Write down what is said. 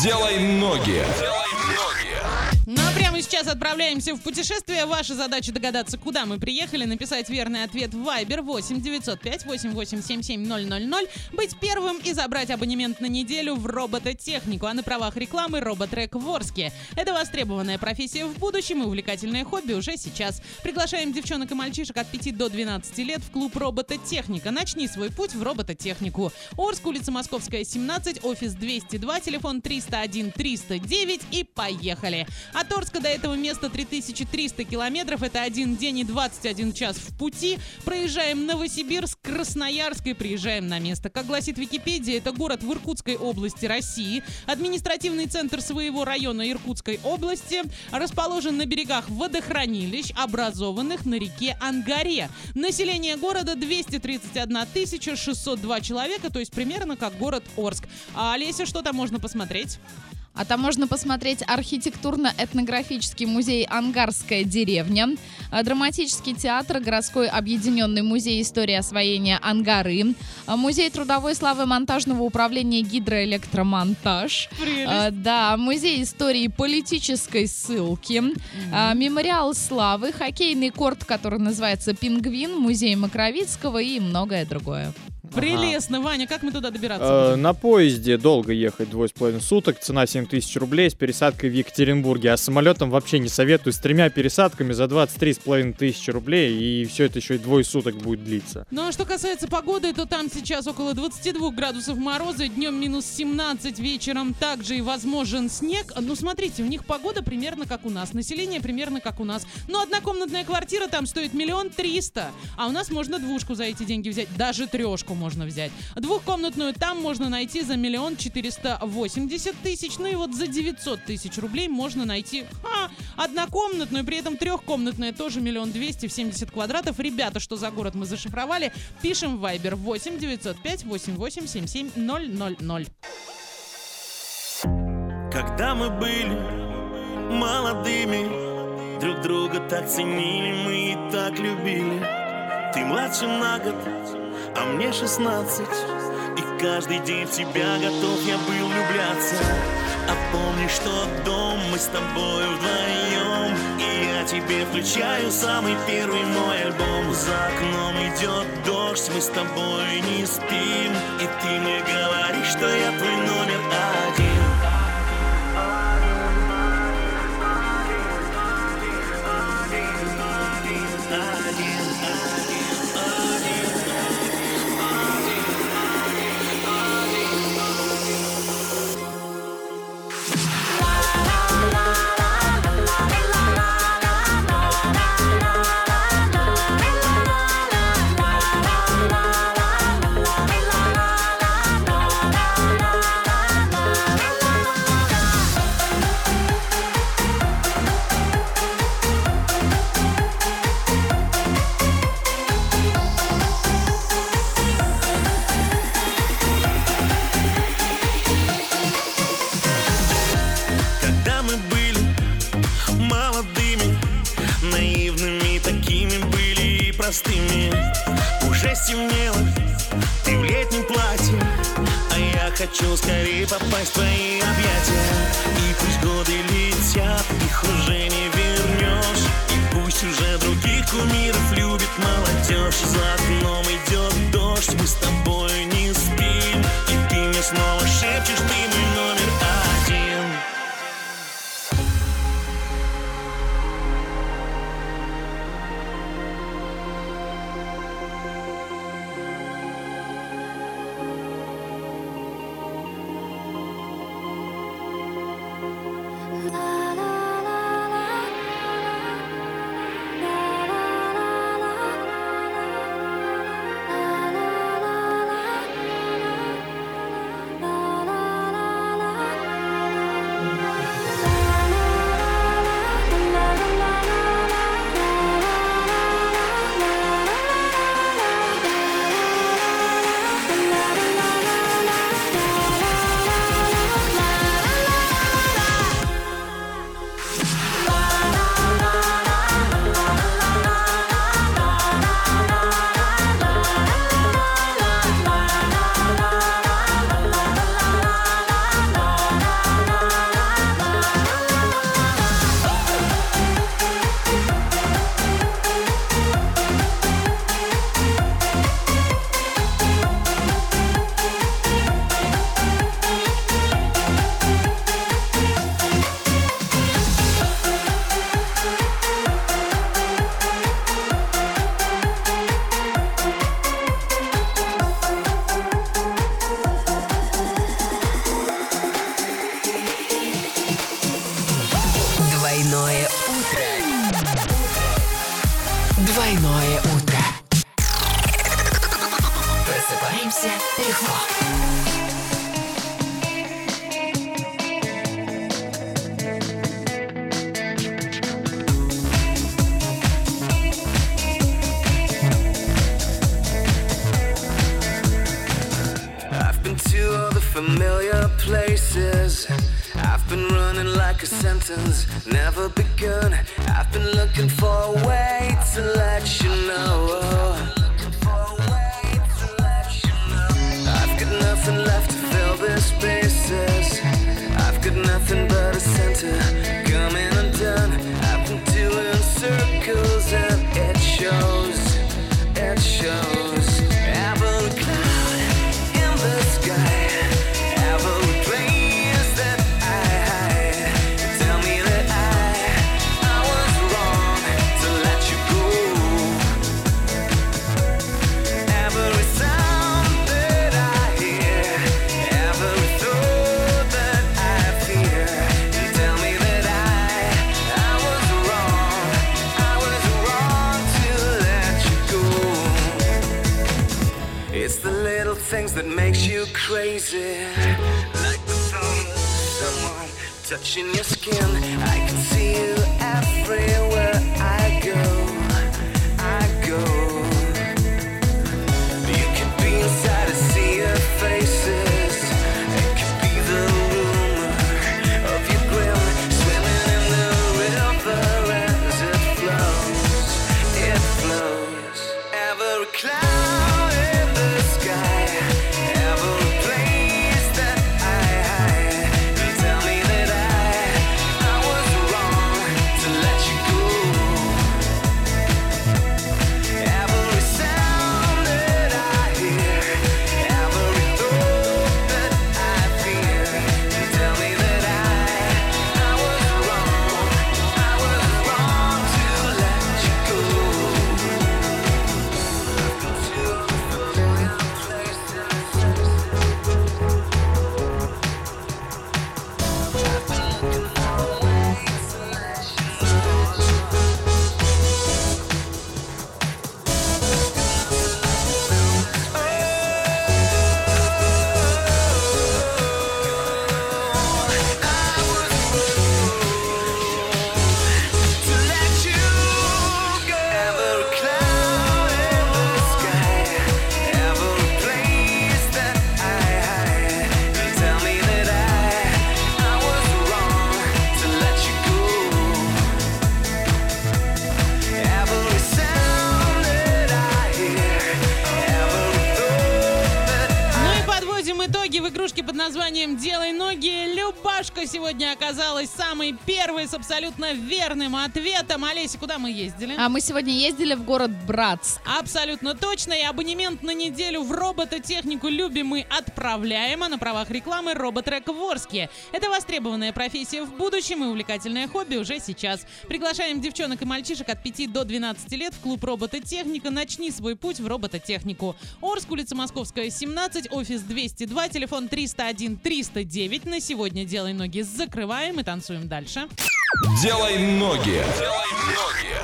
Делай ноги. Ну а прямо сейчас отправляемся в путешествие. Ваша задача догадаться, куда мы приехали, написать верный ответ в Viber 8 905 8877 000, быть первым и забрать абонемент на неделю в робототехнику, а на правах рекламы роботрек в Орске. Это востребованная профессия в будущем и увлекательное хобби уже сейчас. Приглашаем девчонок и мальчишек от 5 до 12 лет в клуб робототехника. Начни свой путь в робототехнику. Орск, улица Московская, 17, офис 202, телефон 301 309 и поехали. От Орска до этого места 3300 километров. Это один день и 21 час в пути. Проезжаем Новосибирск, Красноярск и приезжаем на место. Как гласит Википедия, это город в Иркутской области России. Административный центр своего района Иркутской области. Расположен на берегах водохранилищ, образованных на реке Ангаре. Население города 231 602 человека, то есть примерно как город Орск. А Олеся, что там можно посмотреть? А там можно посмотреть архитектурно-этнографический музей «Ангарская деревня», а, драматический театр, городской объединенный музей истории освоения Ангары, а, музей трудовой славы монтажного управления гидроэлектромонтаж, а, да, музей истории политической ссылки, а, мемориал славы, хоккейный корт, который называется «Пингвин», музей Макровицкого и многое другое. Прелестно, Ваня, как мы туда добираться? Э, на поезде долго ехать, двое с половиной суток, цена 7 тысяч рублей с пересадкой в Екатеринбурге, а самолетом вообще не советую, с тремя пересадками за 23 с половиной тысячи рублей, и все это еще и двое суток будет длиться. Ну а что касается погоды, то там сейчас около 22 градусов мороза, днем минус 17, вечером также и возможен снег. Ну смотрите, у них погода примерно как у нас, население примерно как у нас. Но однокомнатная квартира там стоит миллион триста, а у нас можно двушку за эти деньги взять, даже трешку можно взять. Двухкомнатную там можно найти за миллион четыреста восемьдесят тысяч, ну и вот за 900 тысяч рублей можно найти ха, однокомнатную, при этом трехкомнатная тоже миллион двести 70 квадратов. Ребята, что за город мы зашифровали, пишем в Viber 8 905 88 77 000. Когда мы были молодыми, друг друга так ценили, мы и так любили. Ты младше на год, а мне 16 И каждый день в тебя готов я был влюбляться. А помнишь тот дом, мы с тобой вдвоем. И я тебе включаю самый первый мой альбом. За окном идет дождь, мы с тобой не спим. И ты мне говоришь, что я твой номер один Уже стемнело, ты в летнем платье, а я хочу скорее попасть в твои объятия. И пусть годы летят, Двойное утро. Двойное утро. Просыпаемся легко. Familiar places Like a sentence, never begun. I've been looking for a way to let you know. That makes you crazy, like the of someone touching your skin. I can see you everywhere Любашка сегодня оказалась самой первой с абсолютно верным ответом. Олеся, куда мы ездили? А мы сегодня ездили в город Братск. Абсолютно точно. И абонемент на неделю в робототехнику любим мы отправляем. А на правах рекламы роботрек в Орске. Это востребованная профессия в будущем и увлекательное хобби уже сейчас. Приглашаем девчонок и мальчишек от 5 до 12 лет в клуб робототехника. Начни свой путь в робототехнику. Орск, улица Московская, 17, офис 202, телефон 301 309. На сегодня делай ноги закрываем и танцуем дальше. Делай ноги. Делай ноги.